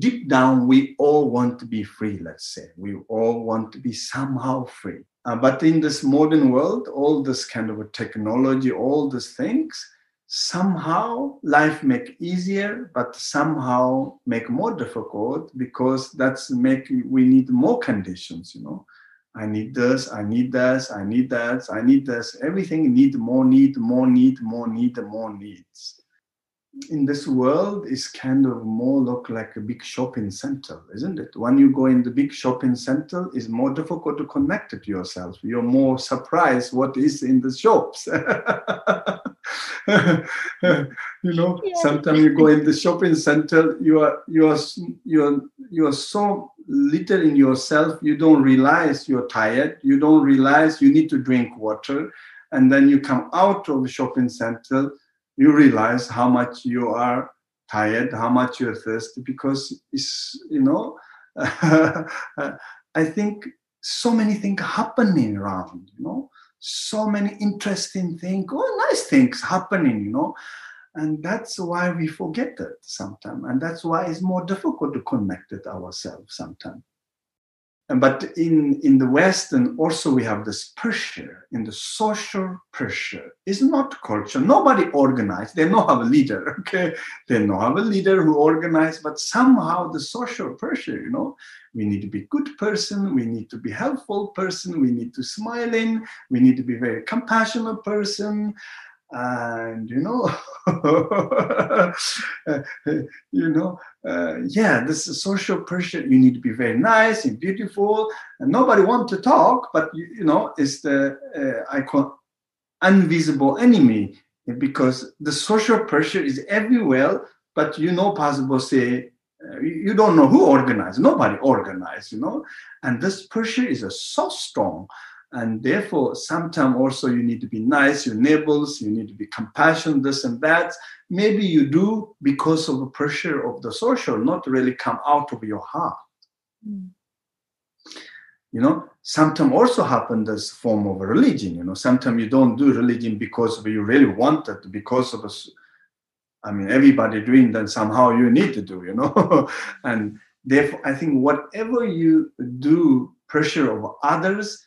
deep down, we all want to be free, let's say. We all want to be somehow free. Uh, but in this modern world, all this kind of technology, all these things, somehow life make easier, but somehow make more difficult because that's make we need more conditions, you know. I need this, I need this, I need that, I need this. Everything need more need, more need, more need, more needs in this world is kind of more look like a big shopping center, isn't it? When you go in the big shopping center, it's more difficult to connect it to yourself. You're more surprised what is in the shops. you know, yeah. sometimes you go in the shopping center, you are you are you are you are so little in yourself, you don't realize you're tired, you don't realize you need to drink water, and then you come out of the shopping center you realize how much you are tired, how much you're thirsty, because it's, you know, I think so many things happening around, you know, so many interesting things, oh, nice things happening, you know. And that's why we forget it sometimes. And that's why it's more difficult to connect it ourselves sometimes but in, in the West, and also we have this pressure, in the social pressure. It's not culture. Nobody organized. They don't have a leader, okay? They don't have a leader who organized, but somehow the social pressure, you know, we need to be good person, we need to be helpful person, we need to smile in, we need to be very compassionate person, and you know you know uh, yeah this is social pressure. You need to be very nice and beautiful. And nobody want to talk but you, you know it's the uh, i call invisible enemy because the social pressure is everywhere but you know possible say uh, you don't know who organized. Nobody organized you know. And this pressure is so strong and therefore sometimes also you need to be nice your neighbors you need to be compassionate this and that. Maybe you do because of the pressure of the social not really come out of your heart. Mm. you know sometimes also happen this form of religion you know. Sometimes you don't do religion because you really want it because of a i mean everybody doing that somehow you need to do you know. And therefore i think whatever you do pressure of others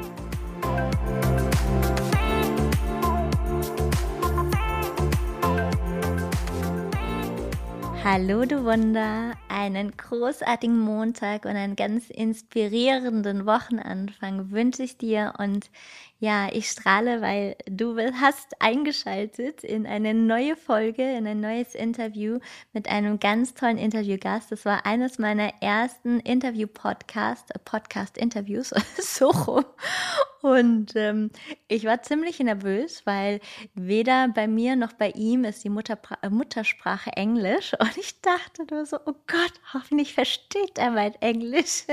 Hallo du Wunder, einen großartigen Montag und einen ganz inspirierenden Wochenanfang wünsche ich dir. Und ja, ich strahle, weil du hast eingeschaltet in eine neue Folge, in ein neues Interview mit einem ganz tollen Interviewgast. Das war eines meiner ersten Interview-Podcast, Podcast-Interviews, so rum. Und ähm, ich war ziemlich nervös, weil weder bei mir noch bei ihm ist die Mutter, äh, Muttersprache Englisch. Und ich dachte nur so, oh Gott, hoffentlich versteht er mein Englisch.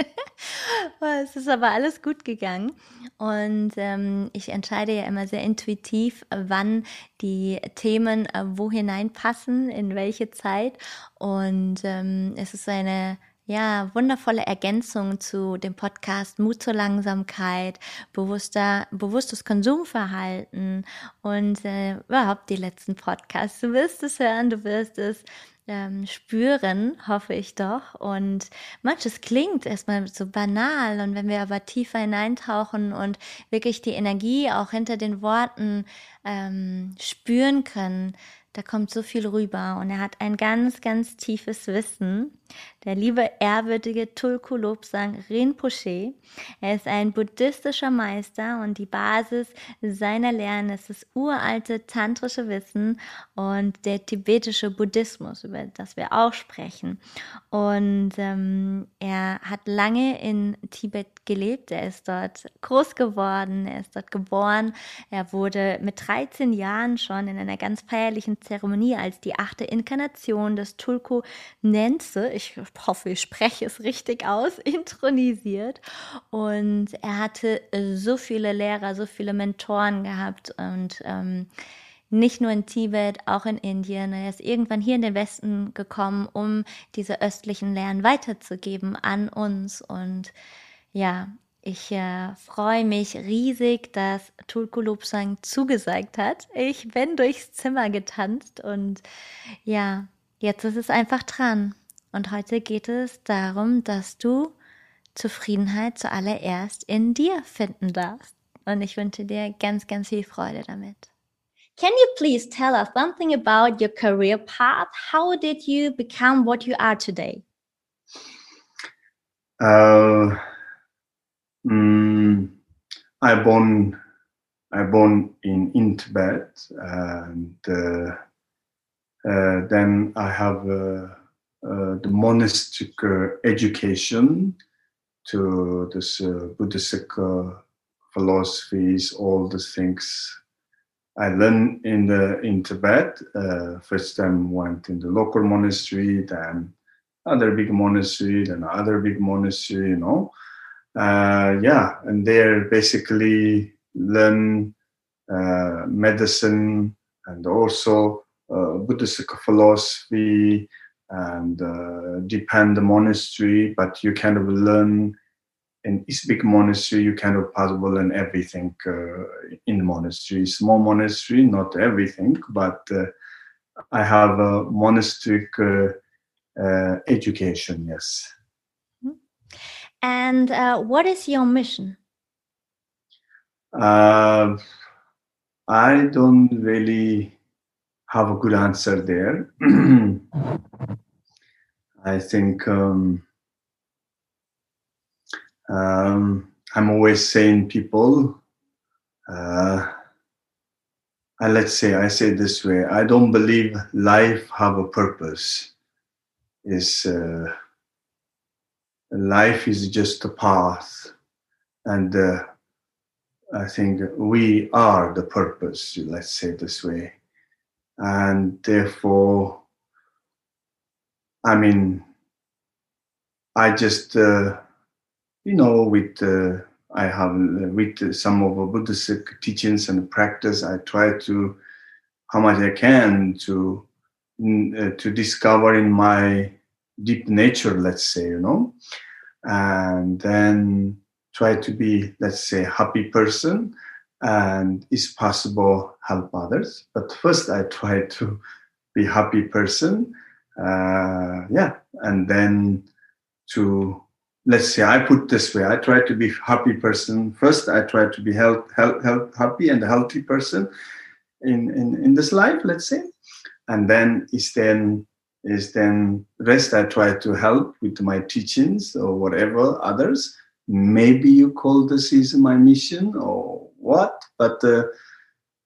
es ist aber alles gut gegangen. Und ähm, ich entscheide ja immer sehr intuitiv, wann die Themen äh, wo hineinpassen, in welche Zeit. Und ähm, es ist eine ja, wundervolle Ergänzung zu dem Podcast Mut zur Langsamkeit, bewusster, bewusstes Konsumverhalten und äh, überhaupt die letzten Podcasts. Du wirst es hören, du wirst es ähm, spüren, hoffe ich doch. Und manches klingt erstmal so banal. Und wenn wir aber tiefer hineintauchen und wirklich die Energie auch hinter den Worten ähm, spüren können, da kommt so viel rüber. Und er hat ein ganz, ganz tiefes Wissen der liebe ehrwürdige Tulku Lobsang Rinpoche. Er ist ein buddhistischer Meister und die Basis seiner Lehren ist das uralte tantrische Wissen und der tibetische Buddhismus, über das wir auch sprechen. Und ähm, er hat lange in Tibet gelebt, er ist dort groß geworden, er ist dort geboren. Er wurde mit 13 Jahren schon in einer ganz feierlichen Zeremonie als die achte Inkarnation des Tulku Nenze ich hoffe, ich spreche es richtig aus, intronisiert. Und er hatte so viele Lehrer, so viele Mentoren gehabt und ähm, nicht nur in Tibet, auch in Indien. Er ist irgendwann hier in den Westen gekommen, um diese östlichen Lehren weiterzugeben an uns. Und ja, ich äh, freue mich riesig, dass Tulku Lobsang zugesagt hat. Ich bin durchs Zimmer getanzt und ja, jetzt ist es einfach dran. Und heute geht es darum, dass du Zufriedenheit zuallererst in dir finden darfst. Und ich wünsche dir ganz, ganz viel Freude damit. Can you please tell us something about your career path? How did you become what you are today? Uh, mm, I born I born in in Tibet, and uh, uh, then I have uh, uh, the monastic uh, education to this Buddhist philosophies, all the things I learned in the in Tibet. Uh, first time went in the local monastery, then other big monastery, then other big monastery. You know, uh, yeah, and there basically learn uh, medicine and also uh, Buddhist philosophy and uh, depend the monastery, but you kind of learn in big monastery, you kind of possible learn everything uh, in monastery. Small monastery, not everything, but uh, I have a monastic uh, uh education. Yes. Mm-hmm. And uh, what is your mission? Uh, I don't really have a good answer there. I think. Um, um, I'm always saying people, uh, uh, let's say, I say this way, I don't believe life have a purpose. Is uh, life is just a path, and uh, I think we are the purpose. Let's say this way, and therefore, I mean, I just uh, you know, with uh, I have uh, with some of the Buddhist teachings and practice, I try to how much I can to uh, to discover in my deep nature, let's say, you know, and then try to be, let's say, happy person, and is possible help others. But first, I try to be happy person, uh, yeah, and then to let's say I put this way, I try to be happy person first. I try to be health, health, health happy and healthy person in, in, in this life, let's say. And then is then is then rest I try to help with my teachings or whatever others. Maybe you call this is my mission or what, but uh,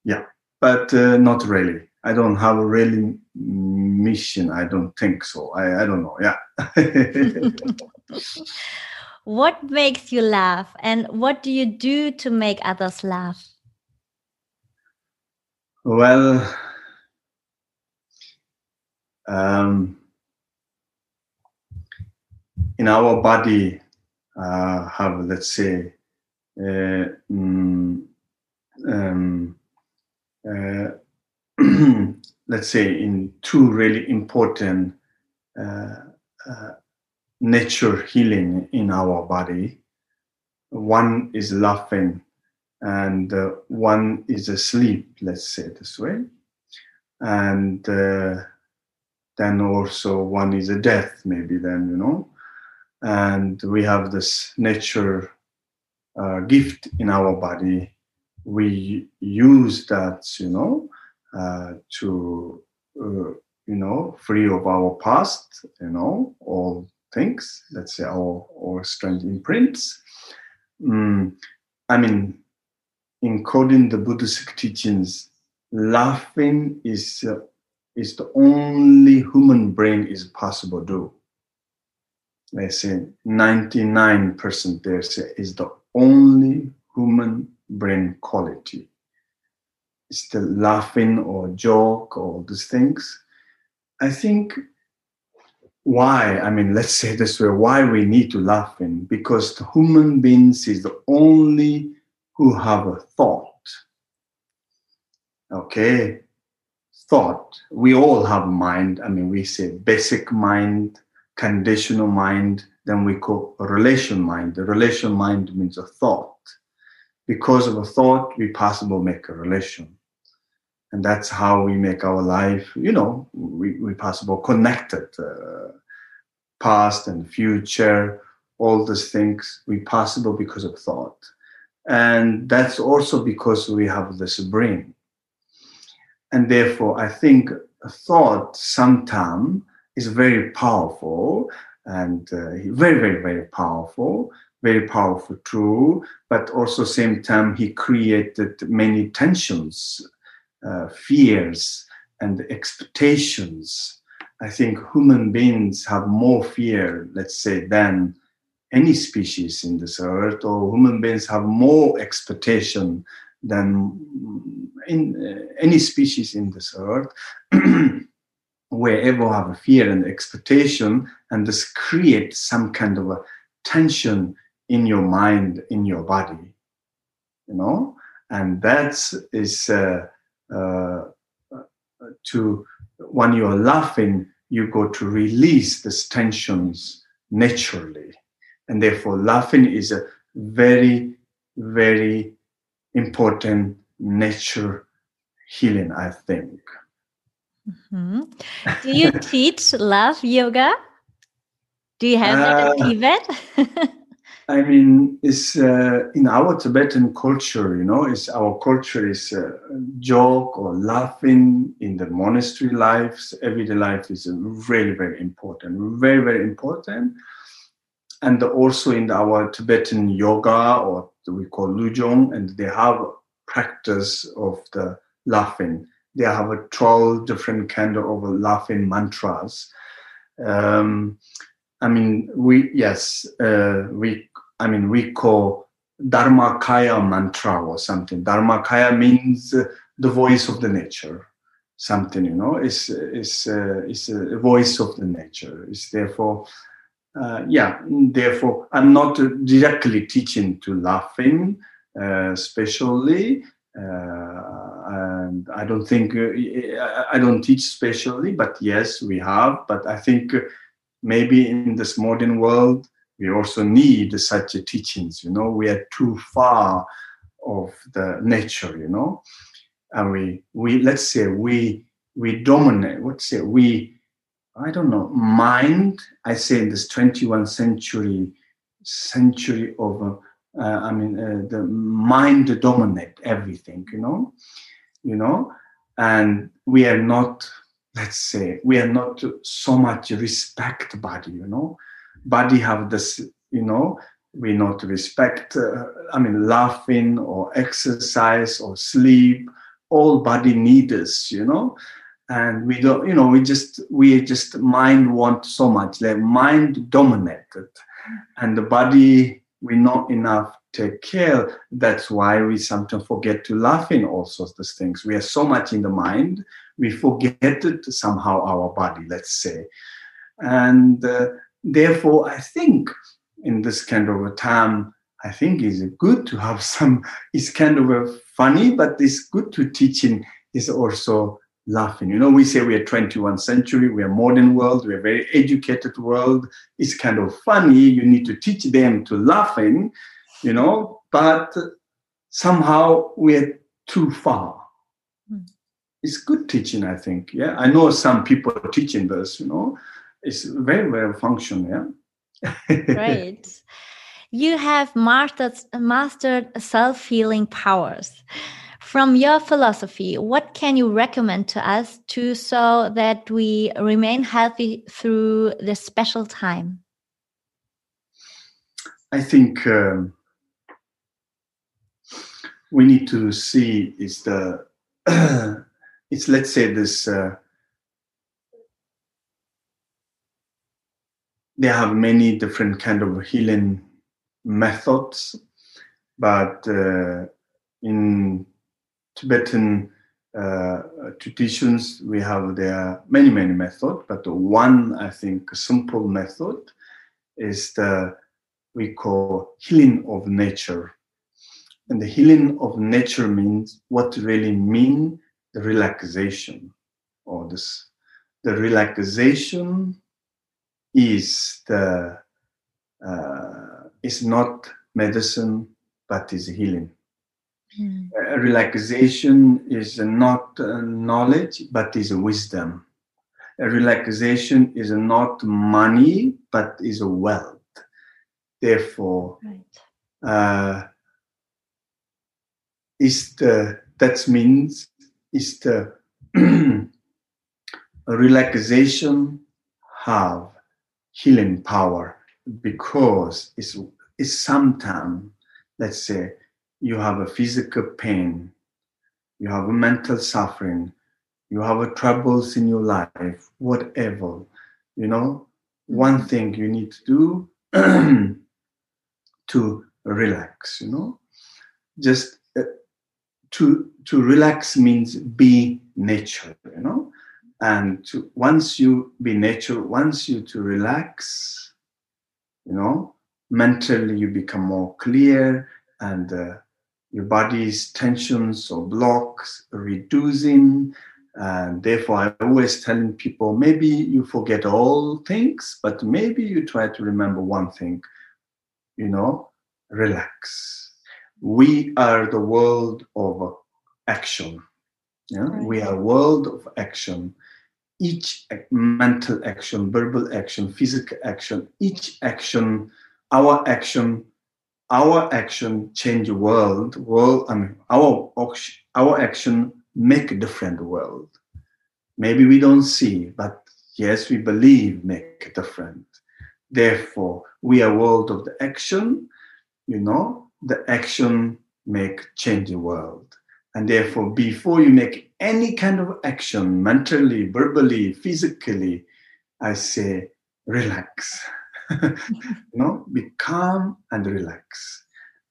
yeah, but uh, not really. I don't have a really mission. I don't think so. I, I don't know. Yeah. what makes you laugh and what do you do to make others laugh? Well, um, in our body, uh, have let's say, uh, mm, um, uh, let's say, in two really important uh, uh, nature healing in our body. One is laughing, and uh, one is asleep, let's say this way. And uh, then also one is a death, maybe then, you know. And we have this nature uh, gift in our body. We use that, you know, uh, to, uh, you know, free of our past, you know, all things, let's say our, our strange imprints. Mm, I mean, encoding the Buddhist teachings, laughing is uh, is the only human brain is possible to do. They say 99% there say is the only human brain quality. It's the laughing or joke or these things. I think why i mean let's say this way why we need to laugh in because the human beings is the only who have a thought. Okay? Thought. We all have mind. I mean we say basic mind conditional mind then we call relation mind. The relation mind means a thought because of a thought we possible make a relation. And that's how we make our life you know we, we possible connected uh, past and future all these things we possible because of thought. And that's also because we have this brain. And therefore i think thought sometimes is very powerful and uh, very very very powerful very powerful tool but also same time he created many tensions uh, fears and expectations. I think human beings have more fear, let's say, than any species in this earth, or human beings have more expectation than in uh, any species in this earth. wherever have a fear and expectation, and this creates some kind of a tension in your mind, in your body, you know, and that is uh, uh, to when you are laughing, you go to release these tensions naturally. And therefore, laughing is a very, very important nature healing, I think. Mm-hmm. Do you teach love yoga? Do you have uh, that Tibet? I mean, it's uh, in our Tibetan culture, you know, it's our culture is uh, joke or laughing in the monastery lives, everyday life is really, very important, very, very important. And also in our Tibetan yoga, or we call Lujong, and they have practice of the laughing. They have a 12 different kind of laughing mantras. Um, I mean, we yes, uh, we I mean, we call Dharmakaya mantra or something. Dharmakaya means uh, the voice of the nature. Something, you know, is is uh, a voice of the nature. Is therefore, uh, yeah. Therefore, I'm not directly teaching to laughing, uh, especially. Uh, and I don't think uh, I don't teach specially, but yes, we have. But I think maybe in this modern world, we also need such teachings. You know, we are too far of the nature. You know, and we we let's say we we dominate. what's it we I don't know mind. I say in this 21st century century of uh, I mean uh, the mind dominate everything. You know, you know, and we are not. Let's say we are not so much respect body. You know body have this, you know, we not respect, uh, I mean, laughing or exercise or sleep, all body needs, you know, and we don't, you know, we just, we just mind want so much, like mind dominated and the body, we not enough take care. That's why we sometimes forget to laugh in all sorts of things. We are so much in the mind, we forget it somehow our body, let's say. And uh, therefore, I think in this kind of a time, I think it's good to have some. It's kind of a funny, but it's good to teaching is also laughing. You know, we say we are 21st century, we are modern world, we are very educated world. It's kind of funny. You need to teach them to laughing, you know, but somehow we're too far. Mm. It's good teaching, I think. Yeah, I know some people are teaching this, you know, it's very well functional. Yeah. Great. You have mastered, mastered self healing powers. From your philosophy, what can you recommend to us to so that we remain healthy through this special time? I think um, we need to see is the it's let's say this uh, they have many different kind of healing methods but uh, in tibetan uh, traditions, we have there many, many methods, but one, I think, simple method is the we call healing of nature. And the healing of nature means what really mean the relaxation or this the relaxation is the uh, is not medicine but is healing mm. uh, relaxation is not uh, knowledge but is wisdom a relaxation is not money but is a wealth therefore right. uh, is the that means is the relaxation have healing power because it's, it's sometimes, let's say, you have a physical pain, you have a mental suffering, you have a troubles in your life, whatever, you know, one mm-hmm. thing you need to do to relax, you know, just uh, to to relax means be nature, you know, and to, once you be nature wants you to relax you know mentally you become more clear and uh, your body's tensions or blocks reducing and therefore i always telling people maybe you forget all things but maybe you try to remember one thing you know relax we are the world of action yeah? Right. we are world of action each mental action, verbal action, physical action, each action, our action, our action change the world. World, I mean, our our action make a different world. Maybe we don't see, but yes, we believe make a different. Therefore, we are world of the action. You know, the action make change the world. And therefore, before you make any kind of action, mentally, verbally, physically, I say, relax. no, be calm and relax.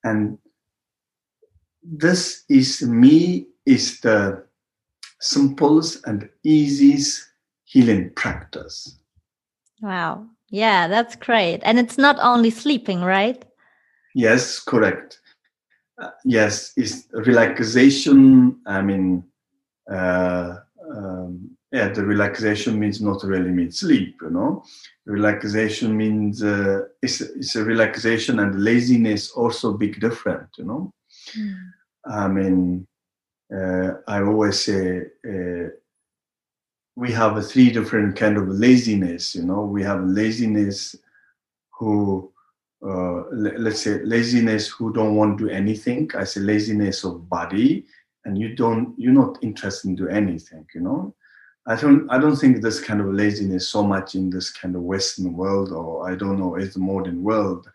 And this is me, is the simplest and easiest healing practice. Wow. Yeah, that's great. And it's not only sleeping, right? Yes, correct uh, yes, is relaxation. I mean, uh, um, yeah, the relaxation means not really mean sleep. You know, relaxation means uh, it's, it's a relaxation and laziness also big different. You know, mm. I mean, uh, I always say uh, we have a three different kind of laziness. You know, we have laziness who uh, let's say laziness who don't want to do anything i say laziness of body and you don't you're not interested in do anything you know? I don't i don't think this kind of laziness so much in this kind of western world or i don't know it's the modern world.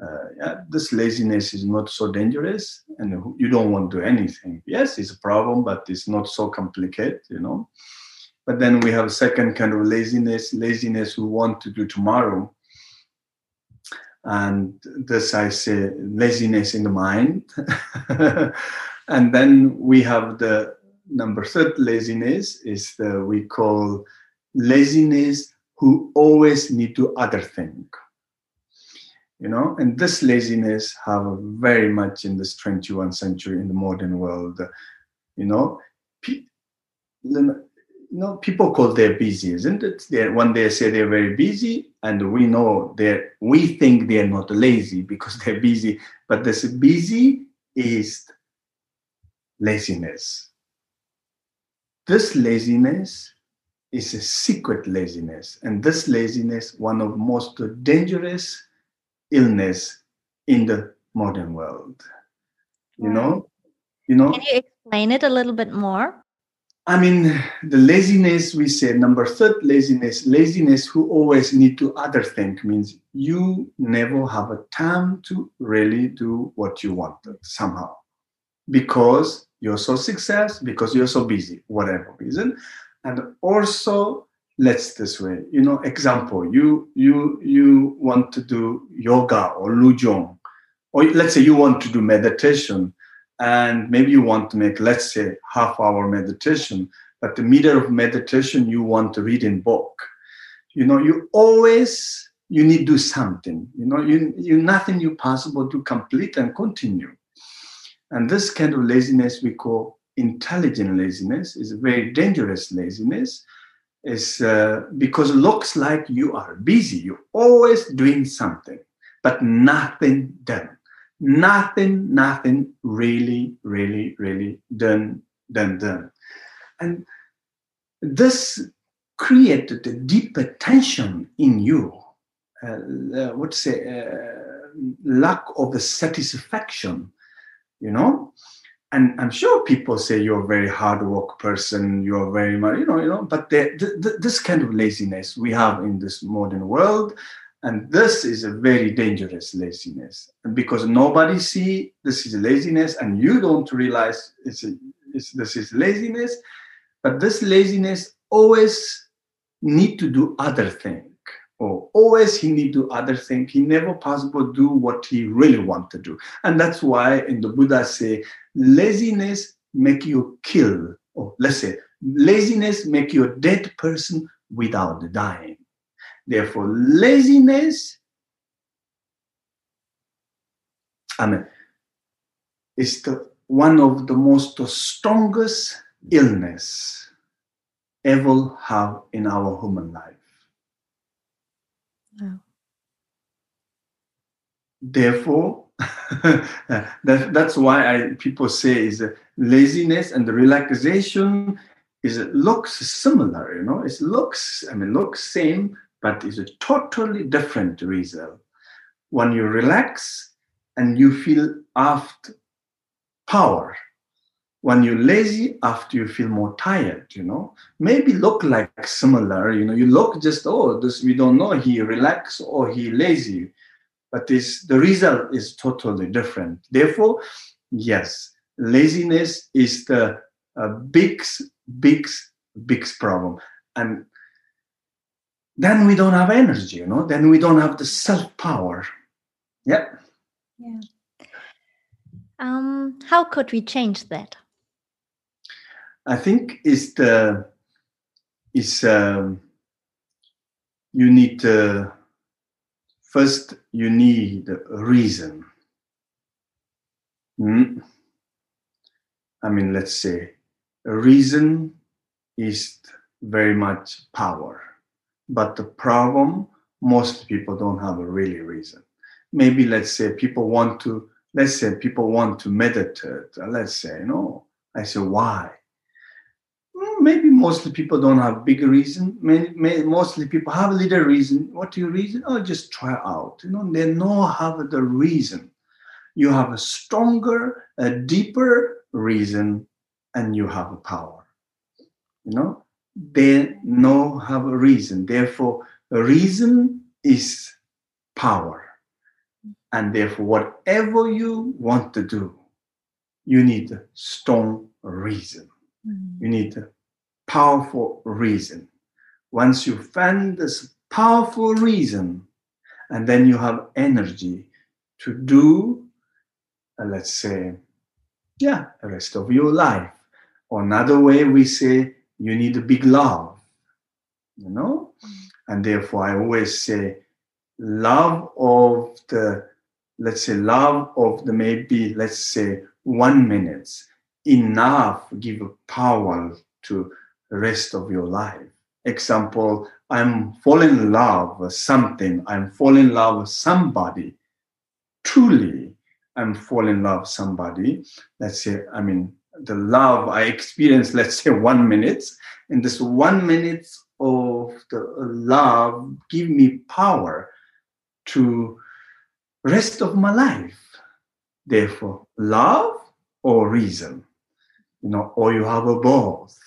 Uh, yeah, this laziness is not so dangerous and you don't want to do anything. Yes it's a problem but it's not so complicated you know? But then we have a second kind of laziness laziness who want to do tomorrow. And this I say laziness in the mind. and then we have the number third laziness is the we call laziness who always need to other thing. You know, and this laziness have very much in this 21st century in the modern world. You know, you know, people call they're busy, isn't it? Day say they're very busy, and we know they're, we think they're not lazy because they're busy, but this busy is laziness. This laziness is a secret laziness, and this laziness, one of most dangerous illness in the modern world. You know, you know. Can you explain it a little bit more? I mean, the laziness we say, number third laziness, laziness who always need to other thing means you never have a time to really do what you wanted somehow because you're so success, because you're so busy, whatever reason. And also, let's this way, you know, example, you you you want to do yoga or lujong, or let's say you want to do meditation, and maybe you want to make let's say half hour meditation but the middle of meditation you want to read in book. You know you always you need to do something. You know you, you nothing you possible to complete and continue and this kind of laziness we call intelligent laziness is a very dangerous laziness. Is uh, because it looks like you are busy you're always doing something but nothing done. Nothing nothing really really really done done done. And this created a deeper tension in you uh, uh, what say uh, lack of satisfaction you know? And i'm sure people say you're a very hard work person you're very much you know you know but the, the, this kind of laziness we have in this modern world and this is a very dangerous laziness. Because nobody see this is laziness and you don't realize it's, a, it's this is laziness but this laziness always need to do other thing or always he need to do other thing. He never possible do what he really want to do. And that's why in the buddha say laziness make you kill. Or let's say laziness make you a dead person without dying. Therefore laziness i mean is the one of the most strongest illness ever have in our human life Oh. Therefore, that, that's why I, people say is laziness and the relaxation is looks similar, you know, it looks, I mean, looks same, but it's a totally different result. When you relax and you feel after power, when you're lazy after you feel more tired you know maybe look like similar you know you look just oh this we don't know he relax or he lazy. But this the result is totally different. Therefore yes laziness is the uh, big big big problem. And then we don't have energy you know then we don't have the self power yeah. Yeah. Um how could we change that I think is the is um, you need first you need a reason. Mm. I mean, let's say a reason is very much power, but the problem most people don't have a really reason. Maybe let's say people want to let's say people want to meditate. Let's say no. I say why? Maybe mostly people don't have big reason. Many, many, mostly people have a little reason. What do you reason? Oh, just try out. You know, they know have the reason. You have a stronger, a deeper reason, and you have a power. You know, they know have a reason. Therefore, a reason is power. And therefore, whatever you want to do, you need a strong reason. Mm. You need a powerful reason. Once you find this powerful reason, and then you have energy to do, uh, let's say, yeah, the rest of your life. Or another way we say you need a big love, you know? Mm-hmm. And therefore, I always say, love of the, let's say, love of the maybe, let's say, one minute, enough give power to rest of your life. Example, I'm falling in love with something, I'm falling in love with somebody. Truly, I'm falling in love with somebody. Let's say, I mean, the love I experience, let's say one minute, and this one minute of the love give me power to rest of my life. Therefore, love or reason, you know, or you have a both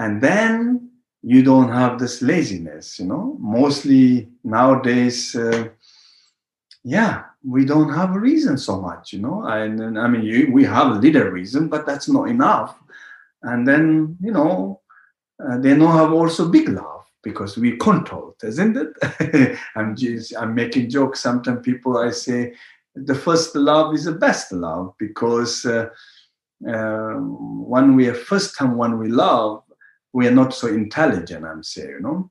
and then you don't have this laziness you know? Mostly nowadays uh, yeah we don't have a reason so much you know? And, i mean you, we have a little reason but that's not enough. And then you know uh, they don't have also big love because we control isn't it? I'm just i'm making jokes. Sometimes people i say the first love is the best love because uh, uh, when we are first time when we love, we are not so intelligent. I'm saying, you know,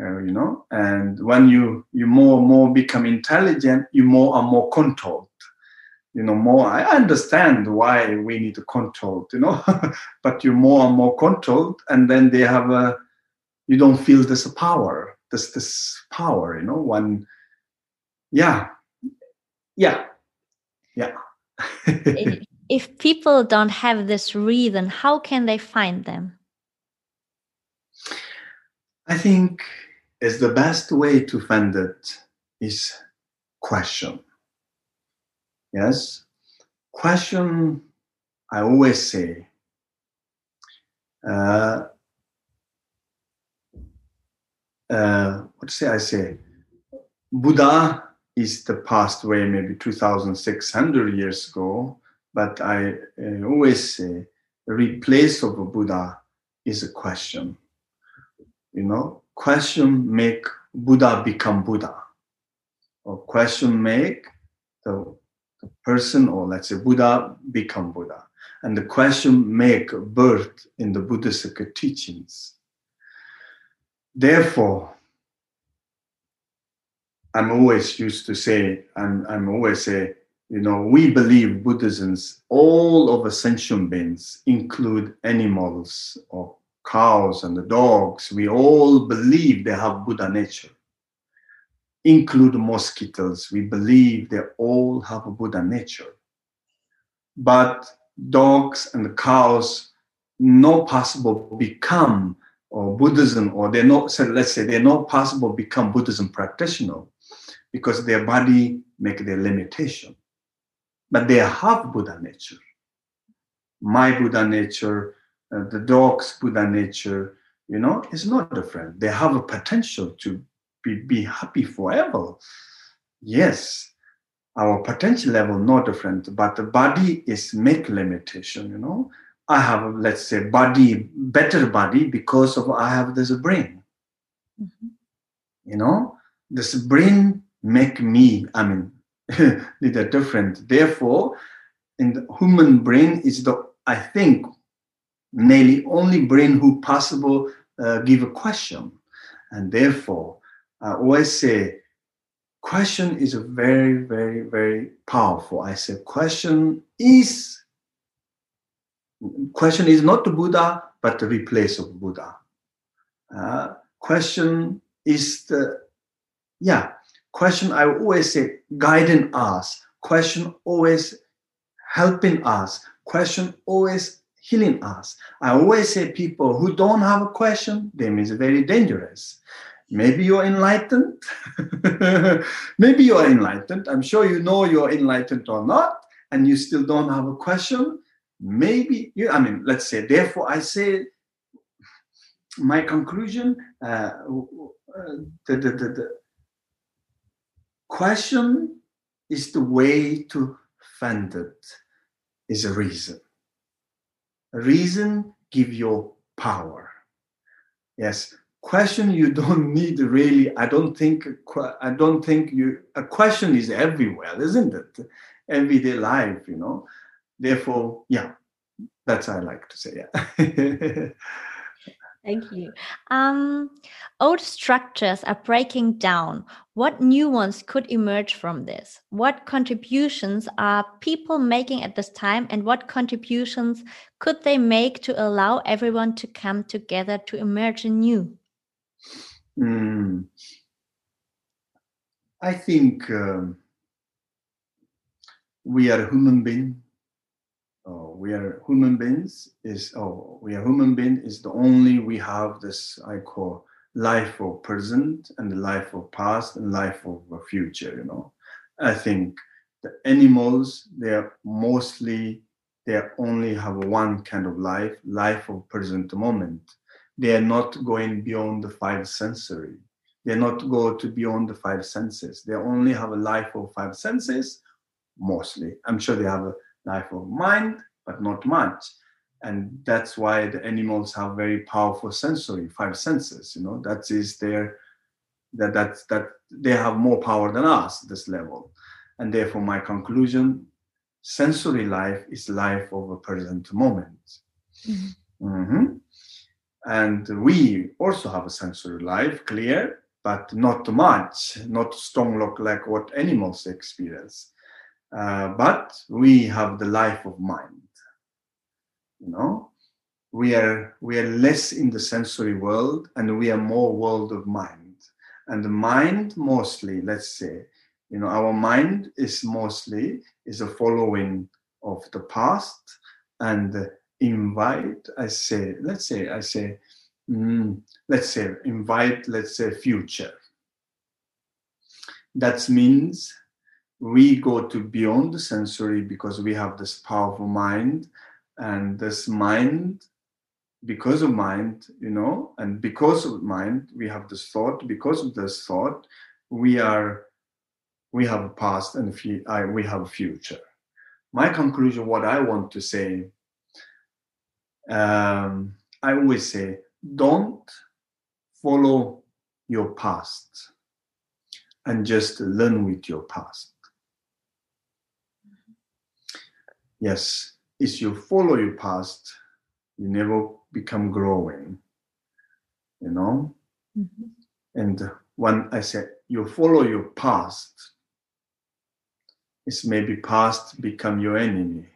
uh, you know, and when you you more and more become intelligent, you more and more controlled. You know, more. I understand why we need to control, you know, but you're more and more controlled, and then they have a. You don't feel this power, this this power, you know. When, yeah, yeah, yeah. if people don't have this reason, how can they find them? I think is the best way to find it is question. Yes, question. I always say. Uh, uh, what say I say? Buddha is the past way, maybe 2,600 years ago. But I uh, always say the replace of a Buddha is a question. You know, question make Buddha become Buddha, or question make the, the person, or let's say Buddha become Buddha, and the question make birth in the Buddhist teachings. Therefore, I'm always used to say, I'm, I'm always say, you know, we believe Buddhism's all of ascension beings include animals or cows and the dogs. We all believe they have Buddha nature. Include mosquitoes. We believe they all have a Buddha nature. But dogs and cows, no possible become or Buddhism, or they're not, so let's say they're not possible become Buddhism practitioner because their body make their limitation but they have Buddha nature. My Buddha nature, uh, the dog's Buddha nature, you know, is not different. They have a potential to be, be happy forever. Yes, our potential level not different, but the body is make limitation, you know. I have, let's say, body, better body because of I have this brain. Mm-hmm. You know, this brain make me, I mean, little different. Therefore, in the human brain is the I think nearly only brain who possible uh, give a question, and therefore I always say question is a very very very powerful. I say question is question is not the Buddha but the replace of Buddha. Uh, question is the yeah question i always say guiding us question always helping us question always healing us. I always say people who don't have a question them is very dangerous. Maybe you're enlightened. Maybe you're enlightened. I'm sure you know you're enlightened or not and you still don't have a question. Maybe you i mean let's say therefore i say my conclusion uh, the, the, the, the question is the way to find it is a reason reason give you power. Yes. Question you don't need really i don't think i don't think you a question is everywhere isn't it? Everyday life you know. Therefore yeah that's i like to say yeah Thank you. Um, old structures are breaking down. What new ones could emerge from this? What contributions are people making at this time, and what contributions could they make to allow everyone to come together to emerge anew? Mm. I think um, we are human beings oh, we are human beings is oh we are human being is the only we have this I call life of present and the life of past and life of future. You know, I think the animals they are mostly they only have one kind of life, life of present moment. They are not going beyond the five sensory. They are not go to beyond the five senses. They only have a life of five senses, mostly. I'm sure they have a life of mind, but not much. And that's why the animals have very powerful sensory, five senses, you know, that is their, that, that, that they have more power than us, this level. And therefore, my conclusion sensory life is life of a present moment. Mm-hmm. Mm-hmm. And we also have a sensory life, clear, but not much, not strong look like what animals experience. Uh, but we have the life of mind. You know, we are we are less in the sensory world, and we are more world of mind. And the mind, mostly, let's say, you know our mind is mostly is a following of the past and invite i say let's say i say mm, let's say invite let's say future that means we go to beyond the sensory because we have this powerful mind and this mind because of mind you know and because of mind we have this thought because of this thought we are we have a past and we have a future. My conclusion, what I want to say, um, I always say, don't follow your past and just learn with your past. Yes, if you follow your past, you never become growing, you know? Mm-hmm. And when I said you follow your past, it's maybe past become your enemy